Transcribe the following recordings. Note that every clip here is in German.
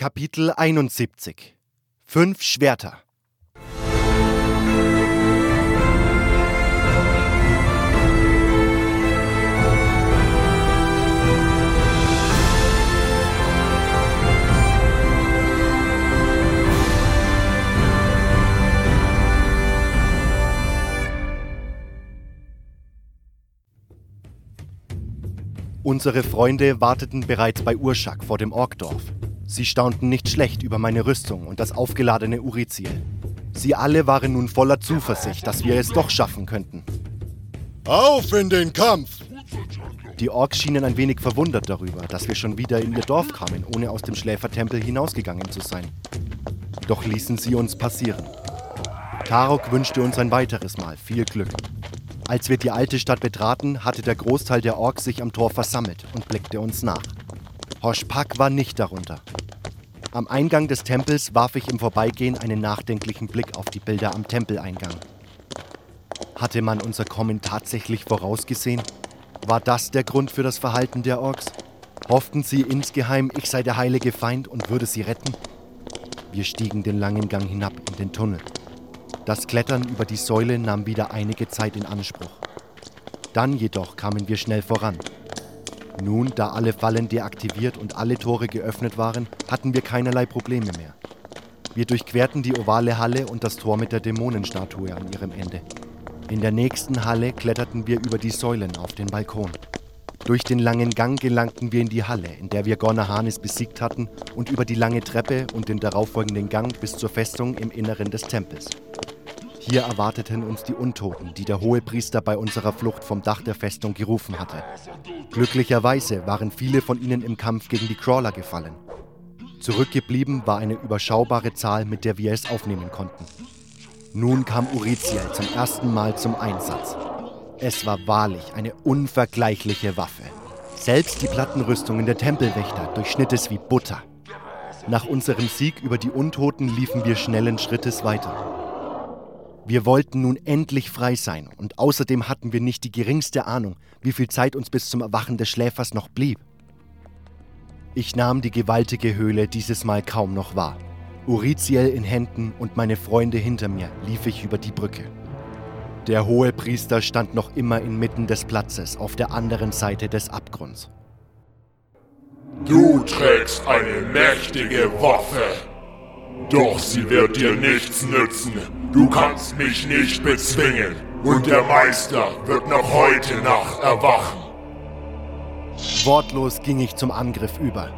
Kapitel 71 Fünf Schwerter Unsere Freunde warteten bereits bei Urschak vor dem Orkdorf. Sie staunten nicht schlecht über meine Rüstung und das aufgeladene Uriziel. Sie alle waren nun voller Zuversicht, dass wir es doch schaffen könnten. Auf in den Kampf! Die Orks schienen ein wenig verwundert darüber, dass wir schon wieder in ihr Dorf kamen, ohne aus dem Schläfertempel hinausgegangen zu sein. Doch ließen sie uns passieren. Tarok wünschte uns ein weiteres Mal viel Glück. Als wir die alte Stadt betraten, hatte der Großteil der Orks sich am Tor versammelt und blickte uns nach. Hoshpak war nicht darunter. Am Eingang des Tempels warf ich im Vorbeigehen einen nachdenklichen Blick auf die Bilder am Tempeleingang. Hatte man unser Kommen tatsächlich vorausgesehen? War das der Grund für das Verhalten der Orks? Hofften sie insgeheim, ich sei der heilige Feind und würde sie retten? Wir stiegen den langen Gang hinab in den Tunnel. Das Klettern über die Säule nahm wieder einige Zeit in Anspruch. Dann jedoch kamen wir schnell voran. Nun, da alle Fallen deaktiviert und alle Tore geöffnet waren, hatten wir keinerlei Probleme mehr. Wir durchquerten die ovale Halle und das Tor mit der Dämonenstatue an ihrem Ende. In der nächsten Halle kletterten wir über die Säulen auf den Balkon. Durch den langen Gang gelangten wir in die Halle, in der wir Gornahanis besiegt hatten, und über die lange Treppe und den darauffolgenden Gang bis zur Festung im Inneren des Tempels. Hier erwarteten uns die Untoten, die der Hohepriester bei unserer Flucht vom Dach der Festung gerufen hatte. Glücklicherweise waren viele von ihnen im Kampf gegen die Crawler gefallen. Zurückgeblieben war eine überschaubare Zahl, mit der wir es aufnehmen konnten. Nun kam Uriziel zum ersten Mal zum Einsatz. Es war wahrlich eine unvergleichliche Waffe. Selbst die Plattenrüstungen der Tempelwächter durchschnitt es wie Butter. Nach unserem Sieg über die Untoten liefen wir schnellen Schrittes weiter. Wir wollten nun endlich frei sein und außerdem hatten wir nicht die geringste Ahnung, wie viel Zeit uns bis zum Erwachen des Schläfers noch blieb. Ich nahm die gewaltige Höhle dieses Mal kaum noch wahr. Uriziel in Händen und meine Freunde hinter mir lief ich über die Brücke. Der hohe Priester stand noch immer inmitten des Platzes auf der anderen Seite des Abgrunds. Du trägst eine mächtige Waffe, doch sie wird dir nichts nützen. Du kannst mich nicht bezwingen. Und der Meister wird noch heute Nacht erwachen. Wortlos ging ich zum Angriff über.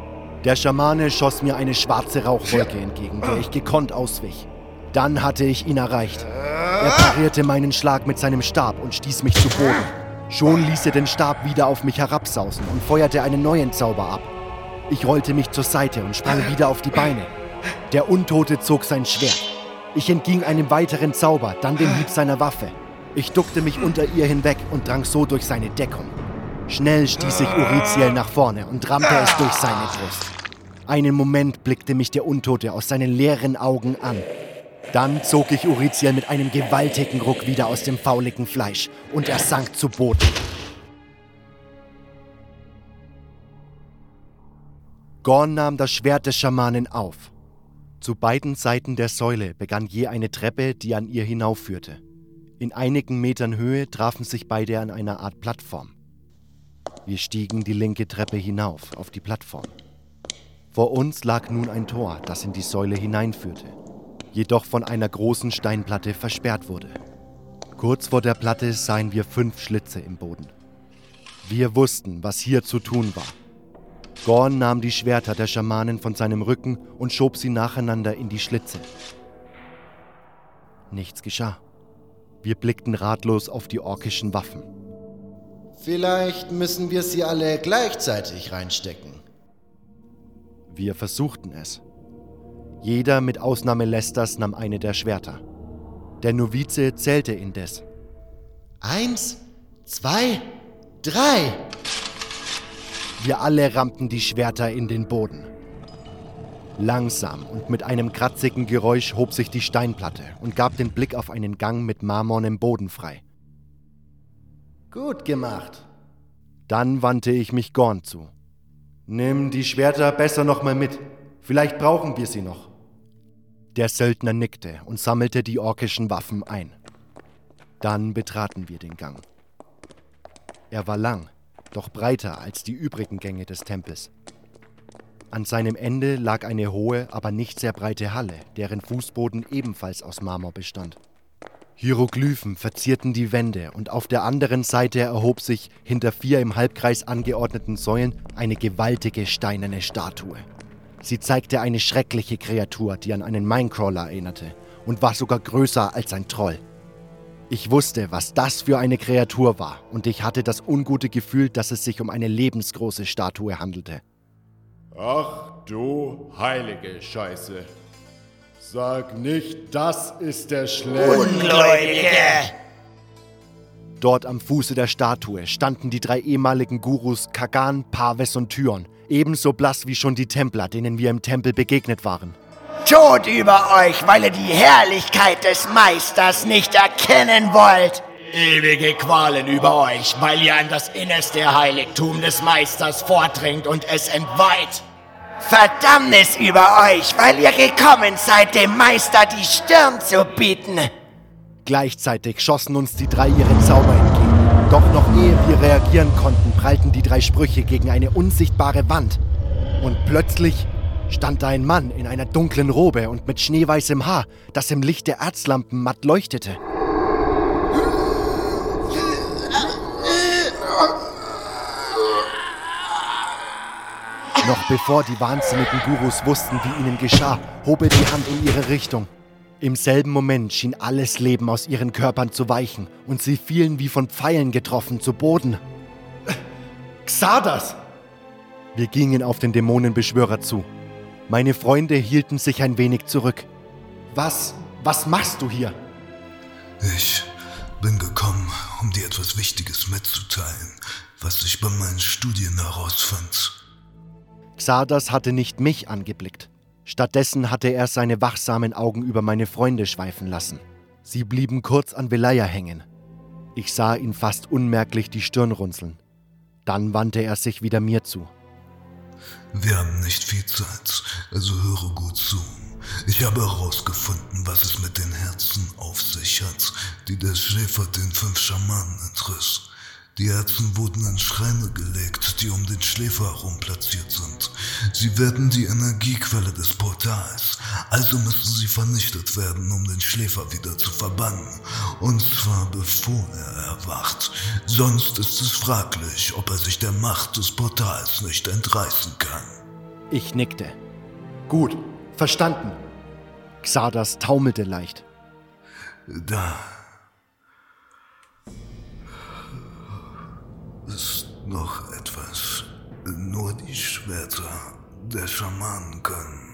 Der Schamane schoss mir eine schwarze Rauchwolke entgegen, der ich gekonnt auswich. Dann hatte ich ihn erreicht. Er parierte meinen Schlag mit seinem Stab und stieß mich zu Boden. Schon ließ er den Stab wieder auf mich herabsausen und feuerte einen neuen Zauber ab. Ich rollte mich zur Seite und sprang wieder auf die Beine. Der Untote zog sein Schwert. Ich entging einem weiteren Zauber, dann dem Hieb seiner Waffe. Ich duckte mich unter ihr hinweg und drang so durch seine Deckung. Schnell stieß ich Uriziel nach vorne und rammte es durch seine Brust. Einen Moment blickte mich der Untote aus seinen leeren Augen an. Dann zog ich Uriziel mit einem gewaltigen Ruck wieder aus dem fauligen Fleisch und er sank zu Boden. Gorn nahm das Schwert des Schamanen auf. Zu beiden Seiten der Säule begann je eine Treppe, die an ihr hinaufführte. In einigen Metern Höhe trafen sich beide an einer Art Plattform. Wir stiegen die linke Treppe hinauf auf die Plattform. Vor uns lag nun ein Tor, das in die Säule hineinführte, jedoch von einer großen Steinplatte versperrt wurde. Kurz vor der Platte sahen wir fünf Schlitze im Boden. Wir wussten, was hier zu tun war. Gorn nahm die Schwerter der Schamanen von seinem Rücken und schob sie nacheinander in die Schlitze. Nichts geschah. Wir blickten ratlos auf die orkischen Waffen. Vielleicht müssen wir sie alle gleichzeitig reinstecken. Wir versuchten es. Jeder mit Ausnahme Lesters nahm eine der Schwerter. Der Novize zählte indes. Eins, zwei, drei. Wir alle rammten die Schwerter in den Boden. Langsam und mit einem kratzigen Geräusch hob sich die Steinplatte und gab den Blick auf einen Gang mit marmornem Boden frei. Gut gemacht. Dann wandte ich mich Gorn zu. Nimm die Schwerter besser nochmal mit. Vielleicht brauchen wir sie noch. Der Söldner nickte und sammelte die orkischen Waffen ein. Dann betraten wir den Gang. Er war lang, doch breiter als die übrigen Gänge des Tempels. An seinem Ende lag eine hohe, aber nicht sehr breite Halle, deren Fußboden ebenfalls aus Marmor bestand. Hieroglyphen verzierten die Wände und auf der anderen Seite erhob sich hinter vier im Halbkreis angeordneten Säulen eine gewaltige steinerne Statue. Sie zeigte eine schreckliche Kreatur, die an einen Minecrawler erinnerte und war sogar größer als ein Troll. Ich wusste, was das für eine Kreatur war und ich hatte das ungute Gefühl, dass es sich um eine lebensgroße Statue handelte. Ach du heilige Scheiße. Sag nicht, das ist der Schläger. Ungläubige! Dort am Fuße der Statue standen die drei ehemaligen Gurus Kagan, Parves und Tyon, ebenso blass wie schon die Templer, denen wir im Tempel begegnet waren. Tod über euch, weil ihr die Herrlichkeit des Meisters nicht erkennen wollt. Ewige Qualen über euch, weil ihr an das innerste Heiligtum des Meisters vordringt und es entweiht. Verdammnis über euch, weil ihr gekommen seid, dem Meister die Stirn zu bieten. Gleichzeitig schossen uns die drei ihre Zauber entgegen. Doch noch ehe wir reagieren konnten, prallten die drei Sprüche gegen eine unsichtbare Wand. Und plötzlich stand da ein Mann in einer dunklen Robe und mit schneeweißem Haar, das im Licht der Erzlampen matt leuchtete. Noch bevor die wahnsinnigen Gurus wussten, wie ihnen geschah, hob er die Hand in ihre Richtung. Im selben Moment schien alles Leben aus ihren Körpern zu weichen und sie fielen wie von Pfeilen getroffen zu Boden. Xardas! Wir gingen auf den Dämonenbeschwörer zu. Meine Freunde hielten sich ein wenig zurück. Was, was machst du hier? Ich bin gekommen, um dir etwas Wichtiges mitzuteilen, was ich bei meinen Studien herausfand. Xardas hatte nicht mich angeblickt. Stattdessen hatte er seine wachsamen Augen über meine Freunde schweifen lassen. Sie blieben kurz an Velaya hängen. Ich sah ihn fast unmerklich die Stirn runzeln. Dann wandte er sich wieder mir zu. Wir haben nicht viel Zeit, also höre gut zu. Ich habe herausgefunden, was es mit den Herzen auf sich hat, die der Schläfer den fünf Schamanen entriss. Die Herzen wurden in Schreine gelegt, die um den Schläfer herum platziert sind. Sie werden die Energiequelle des Portals, also müssen sie vernichtet werden, um den Schläfer wieder zu verbannen. Und zwar bevor er erwacht. Sonst ist es fraglich, ob er sich der Macht des Portals nicht entreißen kann. Ich nickte. Gut, verstanden. Xardas taumelte leicht. Da ist noch etwas. Nur die Schwerter der Schamanen können.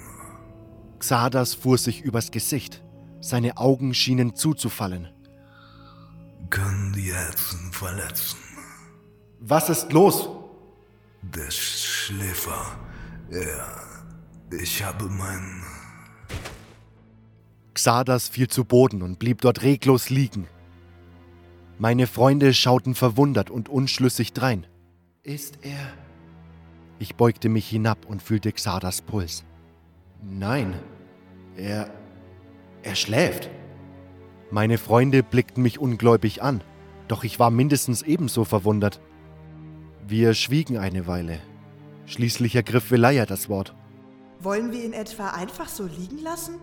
Xardas fuhr sich übers Gesicht. Seine Augen schienen zuzufallen. Können die Herzen verletzen. Was ist los? Der Schläfer. Er. Ich habe meinen. Xardas fiel zu Boden und blieb dort reglos liegen. Meine Freunde schauten verwundert und unschlüssig drein. Ist er. Ich beugte mich hinab und fühlte Xardas Puls. Nein. Er. Er schläft. Meine Freunde blickten mich ungläubig an, doch ich war mindestens ebenso verwundert. Wir schwiegen eine Weile. Schließlich ergriff Velaya das Wort. Wollen wir ihn etwa einfach so liegen lassen?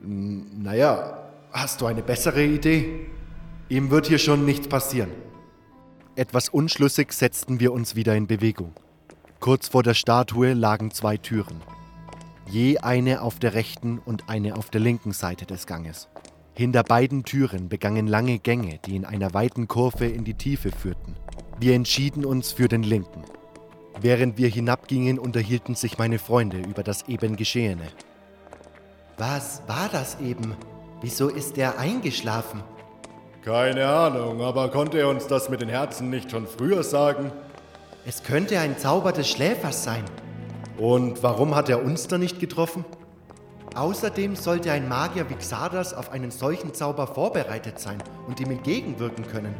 Naja, hast du eine bessere Idee? Ihm wird hier schon nichts passieren. Etwas unschlüssig setzten wir uns wieder in Bewegung. Kurz vor der Statue lagen zwei Türen. Je eine auf der rechten und eine auf der linken Seite des Ganges. Hinter beiden Türen begannen lange Gänge, die in einer weiten Kurve in die Tiefe führten. Wir entschieden uns für den linken. Während wir hinabgingen, unterhielten sich meine Freunde über das eben Geschehene. Was war das eben? Wieso ist er eingeschlafen? Keine Ahnung, aber konnte er uns das mit den Herzen nicht schon früher sagen? Es könnte ein Zauber des Schläfers sein. Und warum hat er uns da nicht getroffen? Außerdem sollte ein Magier wie Xardas auf einen solchen Zauber vorbereitet sein und ihm entgegenwirken können.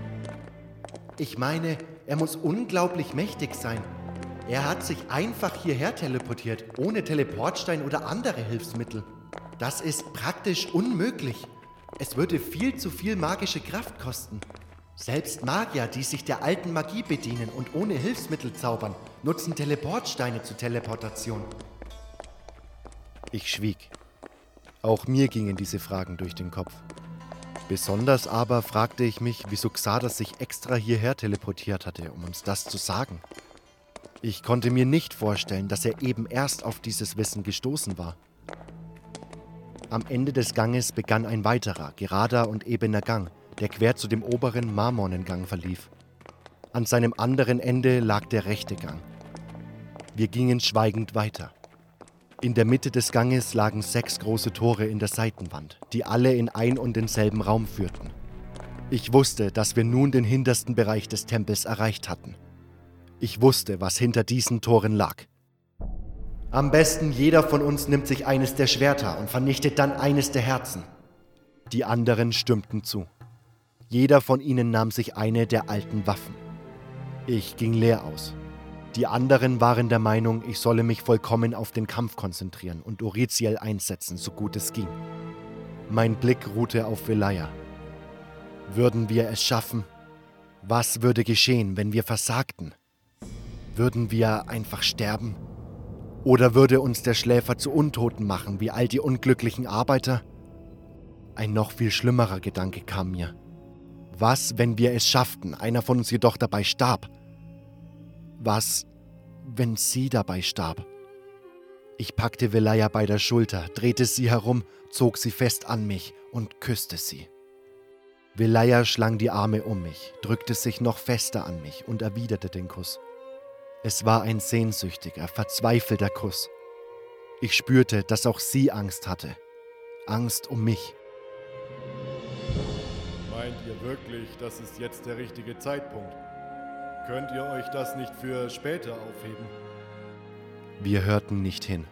Ich meine, er muss unglaublich mächtig sein. Er hat sich einfach hierher teleportiert, ohne Teleportstein oder andere Hilfsmittel. Das ist praktisch unmöglich. Es würde viel zu viel magische Kraft kosten. Selbst Magier, die sich der alten Magie bedienen und ohne Hilfsmittel zaubern, nutzen Teleportsteine zur Teleportation. Ich schwieg. Auch mir gingen diese Fragen durch den Kopf. Besonders aber fragte ich mich, wieso Xardas sich extra hierher teleportiert hatte, um uns das zu sagen. Ich konnte mir nicht vorstellen, dass er eben erst auf dieses Wissen gestoßen war. Am Ende des Ganges begann ein weiterer, gerader und ebener Gang, der quer zu dem oberen marmornen Gang verlief. An seinem anderen Ende lag der rechte Gang. Wir gingen schweigend weiter. In der Mitte des Ganges lagen sechs große Tore in der Seitenwand, die alle in ein und denselben Raum führten. Ich wusste, dass wir nun den hintersten Bereich des Tempels erreicht hatten. Ich wusste, was hinter diesen Toren lag. Am besten jeder von uns nimmt sich eines der Schwerter und vernichtet dann eines der Herzen. Die anderen stimmten zu. Jeder von ihnen nahm sich eine der alten Waffen. Ich ging leer aus. Die anderen waren der Meinung, ich solle mich vollkommen auf den Kampf konzentrieren und Uriziel einsetzen, so gut es ging. Mein Blick ruhte auf Velaya. Würden wir es schaffen? Was würde geschehen, wenn wir versagten? Würden wir einfach sterben? Oder würde uns der Schläfer zu Untoten machen, wie all die unglücklichen Arbeiter? Ein noch viel schlimmerer Gedanke kam mir. Was, wenn wir es schafften, einer von uns jedoch dabei starb? Was, wenn sie dabei starb? Ich packte Velaya bei der Schulter, drehte sie herum, zog sie fest an mich und küsste sie. Velaya schlang die Arme um mich, drückte sich noch fester an mich und erwiderte den Kuss. Es war ein sehnsüchtiger, verzweifelter Kuss. Ich spürte, dass auch sie Angst hatte. Angst um mich. Meint ihr wirklich, das ist jetzt der richtige Zeitpunkt? Könnt ihr euch das nicht für später aufheben? Wir hörten nicht hin.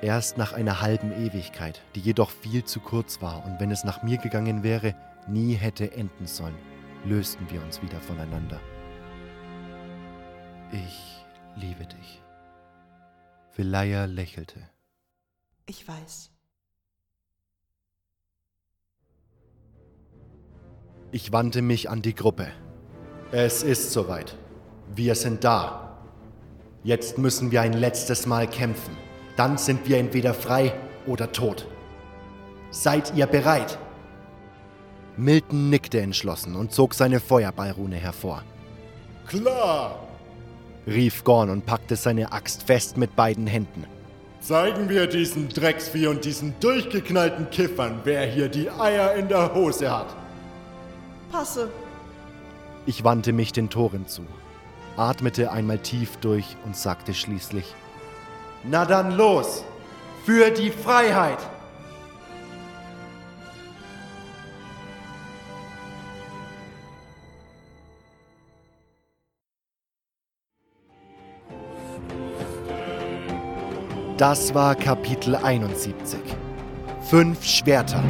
Erst nach einer halben Ewigkeit, die jedoch viel zu kurz war und wenn es nach mir gegangen wäre, nie hätte enden sollen, lösten wir uns wieder voneinander. Ich liebe dich. Velaya lächelte. Ich weiß. Ich wandte mich an die Gruppe. Es ist soweit. Wir sind da. Jetzt müssen wir ein letztes Mal kämpfen. Dann sind wir entweder frei oder tot. Seid ihr bereit? Milton nickte entschlossen und zog seine Feuerballrune hervor. Klar! rief Gorn und packte seine Axt fest mit beiden Händen. Zeigen wir diesen Drecksvieh und diesen durchgeknallten Kiffern, wer hier die Eier in der Hose hat. Passe. Ich wandte mich den Toren zu, atmete einmal tief durch und sagte schließlich, Na dann los! Für die Freiheit! Das war Kapitel 71. Fünf Schwerter.